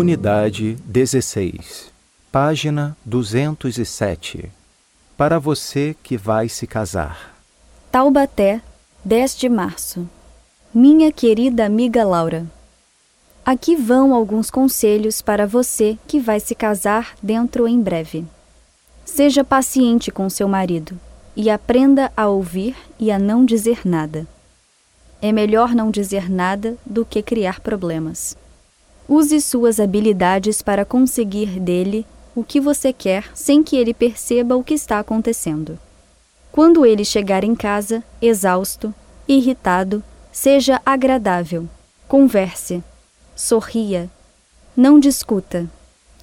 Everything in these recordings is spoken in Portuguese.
Unidade 16, página 207. Para você que vai se casar. Taubaté, 10 de março. Minha querida amiga Laura. Aqui vão alguns conselhos para você que vai se casar dentro em breve. Seja paciente com seu marido e aprenda a ouvir e a não dizer nada. É melhor não dizer nada do que criar problemas. Use suas habilidades para conseguir dele o que você quer sem que ele perceba o que está acontecendo. Quando ele chegar em casa, exausto, irritado, seja agradável, converse, sorria, não discuta.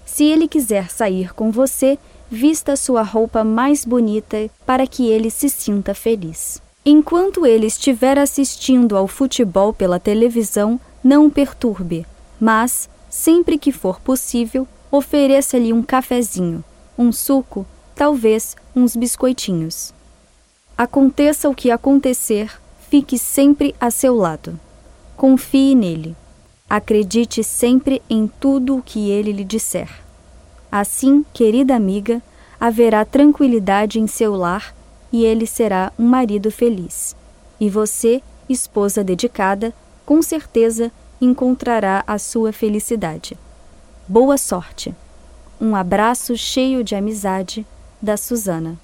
Se ele quiser sair com você, vista sua roupa mais bonita para que ele se sinta feliz. Enquanto ele estiver assistindo ao futebol pela televisão, não o perturbe, mas, sempre que for possível, ofereça-lhe um cafezinho, um suco, talvez uns biscoitinhos. Aconteça o que acontecer, fique sempre a seu lado. Confie nele. Acredite sempre em tudo o que ele lhe disser. Assim, querida amiga, haverá tranquilidade em seu lar e ele será um marido feliz. E você, esposa dedicada, com certeza encontrará a sua felicidade. Boa sorte! Um abraço cheio de amizade da Susana.